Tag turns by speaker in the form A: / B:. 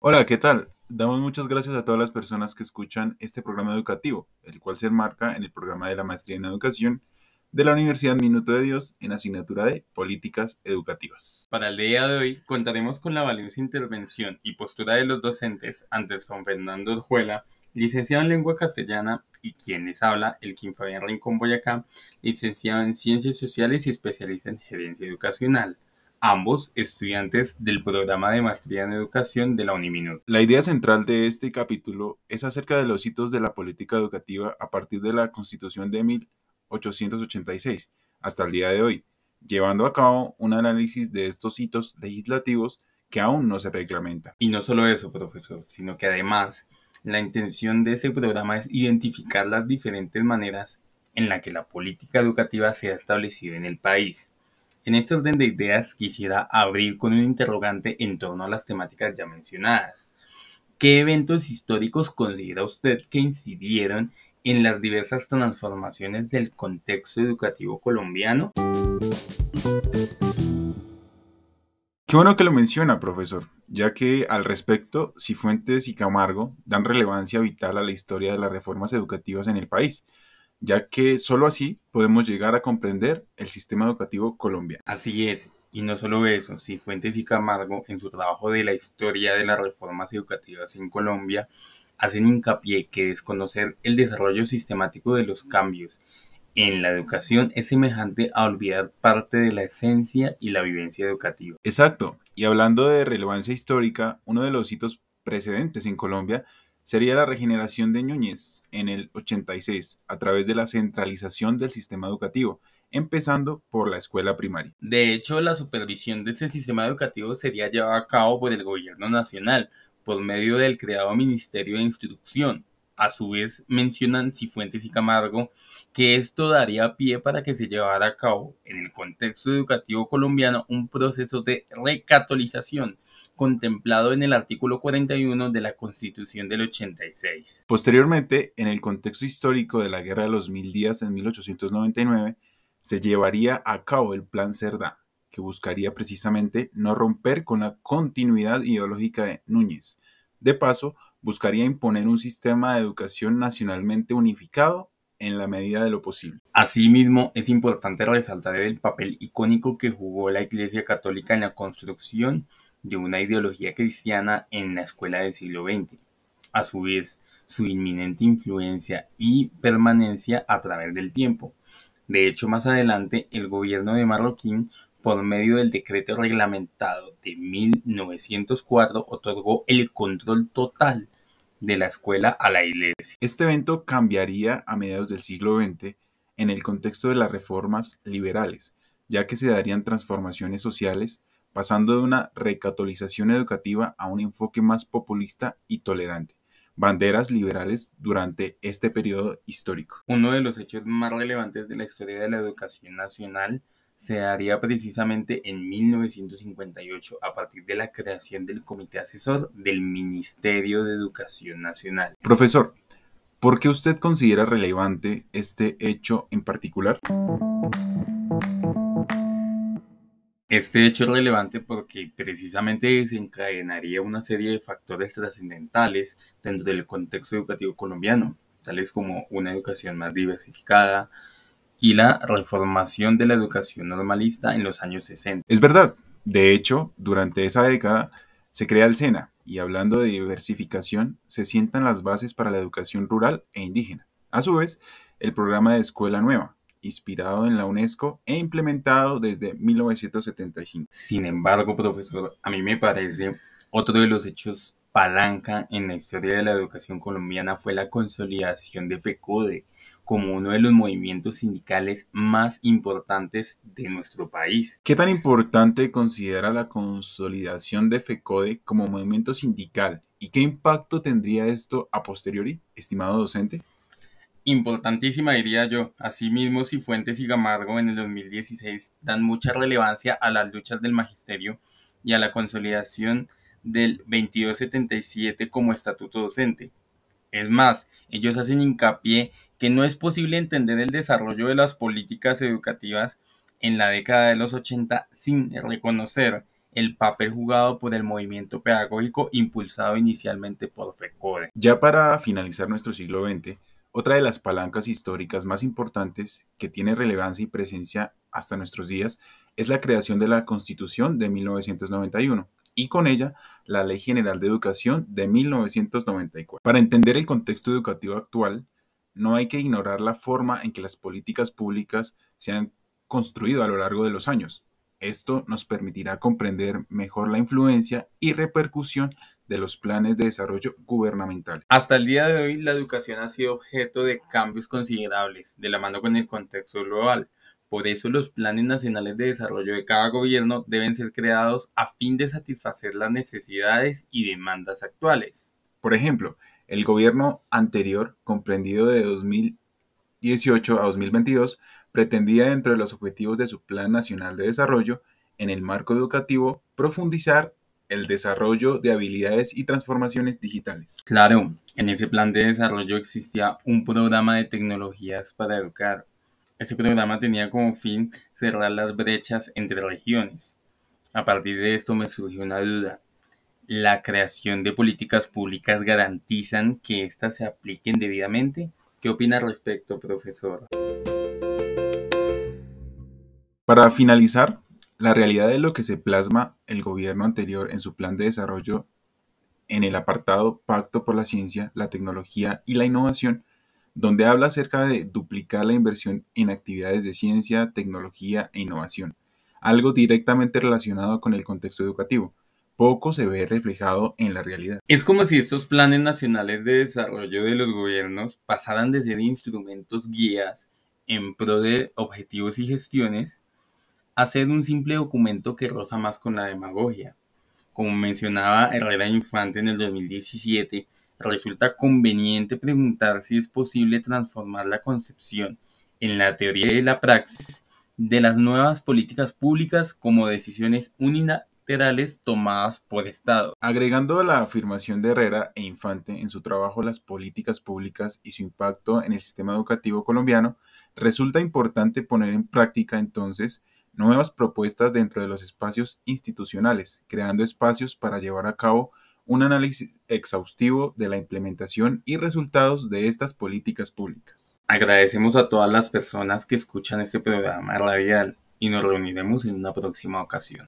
A: Hola, ¿qué tal? Damos muchas gracias a todas las personas que escuchan este programa educativo, el cual se enmarca en el programa de la Maestría en Educación de la Universidad Minuto de Dios en asignatura de Políticas Educativas.
B: Para el día de hoy contaremos con la valiosa intervención y postura de los docentes Anderson Fernando Orjuela, licenciado en lengua castellana, y quien les habla, el Kim Fabián Rincón Boyacá, licenciado en Ciencias Sociales y especialista en Gerencia Educacional ambos estudiantes del programa de maestría en educación de la Uniminut.
A: La idea central de este capítulo es acerca de los hitos de la política educativa a partir de la Constitución de 1886 hasta el día de hoy, llevando a cabo un análisis de estos hitos legislativos que aún no se reglamentan.
B: Y no solo eso, profesor, sino que además la intención de ese programa es identificar las diferentes maneras en la que la política educativa se ha establecido en el país. En este orden de ideas quisiera abrir con un interrogante en torno a las temáticas ya mencionadas. ¿Qué eventos históricos considera usted que incidieron en las diversas transformaciones del contexto educativo colombiano?
A: Qué bueno que lo menciona, profesor, ya que al respecto, Cifuentes y Camargo dan relevancia vital a la historia de las reformas educativas en el país, ya que solo así podemos llegar a comprender el sistema educativo colombiano.
B: Así es, y no solo eso, Cifuentes y Camargo, en su trabajo de la historia de las reformas educativas en Colombia, hacen hincapié que desconocer el desarrollo sistemático de los cambios en la educación es semejante a olvidar parte de la esencia y la vivencia educativa.
A: Exacto. Y hablando de relevancia histórica, uno de los hitos precedentes en Colombia sería la regeneración de Núñez en el 86 a través de la centralización del sistema educativo, empezando por la escuela primaria.
B: De hecho, la supervisión de ese sistema educativo sería llevada a cabo por el gobierno nacional por medio del creado Ministerio de Instrucción, a su vez mencionan Cifuentes y Camargo que esto daría pie para que se llevara a cabo en el contexto educativo colombiano un proceso de recatolización contemplado en el artículo 41 de la Constitución del 86.
A: Posteriormente, en el contexto histórico de la Guerra de los Mil Días en 1899, se llevaría a cabo el Plan Cerdá, que buscaría precisamente no romper con la continuidad ideológica de Núñez. De paso, buscaría imponer un sistema de educación nacionalmente unificado en la medida de lo posible.
B: Asimismo, es importante resaltar el papel icónico que jugó la Iglesia Católica en la construcción de una ideología cristiana en la escuela del siglo XX. A su vez, su inminente influencia y permanencia a través del tiempo. De hecho, más adelante, el gobierno de Marroquín por medio del decreto reglamentado de 1904, otorgó el control total de la escuela a la iglesia.
A: Este evento cambiaría a mediados del siglo XX en el contexto de las reformas liberales, ya que se darían transformaciones sociales, pasando de una recatolización educativa a un enfoque más populista y tolerante banderas liberales durante este periodo histórico.
B: Uno de los hechos más relevantes de la historia de la educación nacional se haría precisamente en 1958 a partir de la creación del Comité Asesor del Ministerio de Educación Nacional.
A: Profesor, ¿por qué usted considera relevante este hecho en particular?
B: Este hecho es relevante porque precisamente desencadenaría una serie de factores trascendentales dentro del contexto educativo colombiano, tales como una educación más diversificada, y la reformación de la educación normalista en los años 60.
A: Es verdad. De hecho, durante esa década se crea el SENA y hablando de diversificación, se sientan las bases para la educación rural e indígena. A su vez, el programa de Escuela Nueva, inspirado en la UNESCO e implementado desde 1975.
B: Sin embargo, profesor, a mí me parece otro de los hechos palanca en la historia de la educación colombiana fue la consolidación de FECODE como uno de los movimientos sindicales más importantes de nuestro país.
A: ¿Qué tan importante considera la consolidación de FECODE como movimiento sindical y qué impacto tendría esto a posteriori, estimado docente?
B: Importantísima diría yo. Asimismo, Cifuentes y Gamargo en el 2016 dan mucha relevancia a las luchas del magisterio y a la consolidación del 2277 como estatuto docente. Es más, ellos hacen hincapié que no es posible entender el desarrollo de las políticas educativas en la década de los 80 sin reconocer el papel jugado por el movimiento pedagógico impulsado inicialmente por FECODE.
A: Ya para finalizar nuestro siglo XX, otra de las palancas históricas más importantes que tiene relevancia y presencia hasta nuestros días es la creación de la Constitución de 1991 y con ella la Ley General de Educación de 1994. Para entender el contexto educativo actual, no hay que ignorar la forma en que las políticas públicas se han construido a lo largo de los años. Esto nos permitirá comprender mejor la influencia y repercusión de los planes de desarrollo gubernamental.
B: Hasta el día de hoy, la educación ha sido objeto de cambios considerables, de la mano con el contexto global. Por eso los planes nacionales de desarrollo de cada gobierno deben ser creados a fin de satisfacer las necesidades y demandas actuales.
A: Por ejemplo, el gobierno anterior, comprendido de 2018 a 2022, pretendía dentro de los objetivos de su Plan Nacional de Desarrollo, en el marco educativo, profundizar el desarrollo de habilidades y transformaciones digitales.
B: Claro, en ese plan de desarrollo existía un programa de tecnologías para educar. Ese programa tenía como fin cerrar las brechas entre regiones. A partir de esto me surgió una duda. ¿La creación de políticas públicas garantizan que éstas se apliquen debidamente? ¿Qué opina al respecto, profesor?
A: Para finalizar, la realidad de lo que se plasma el gobierno anterior en su plan de desarrollo en el apartado Pacto por la Ciencia, la Tecnología y la Innovación, donde habla acerca de duplicar la inversión en actividades de ciencia, tecnología e innovación, algo directamente relacionado con el contexto educativo. Poco se ve reflejado en la realidad.
B: Es como si estos planes nacionales de desarrollo de los gobiernos pasaran de ser instrumentos guías en pro de objetivos y gestiones hacer un simple documento que roza más con la demagogia. Como mencionaba Herrera Infante en el 2017, resulta conveniente preguntar si es posible transformar la concepción en la teoría y la praxis de las nuevas políticas públicas como decisiones tomadas por Estado.
A: Agregando a la afirmación de Herrera e Infante en su trabajo Las políticas públicas y su impacto en el sistema educativo colombiano, resulta importante poner en práctica entonces nuevas propuestas dentro de los espacios institucionales, creando espacios para llevar a cabo un análisis exhaustivo de la implementación y resultados de estas políticas públicas.
B: Agradecemos a todas las personas que escuchan este programa radial y nos reuniremos en una próxima ocasión.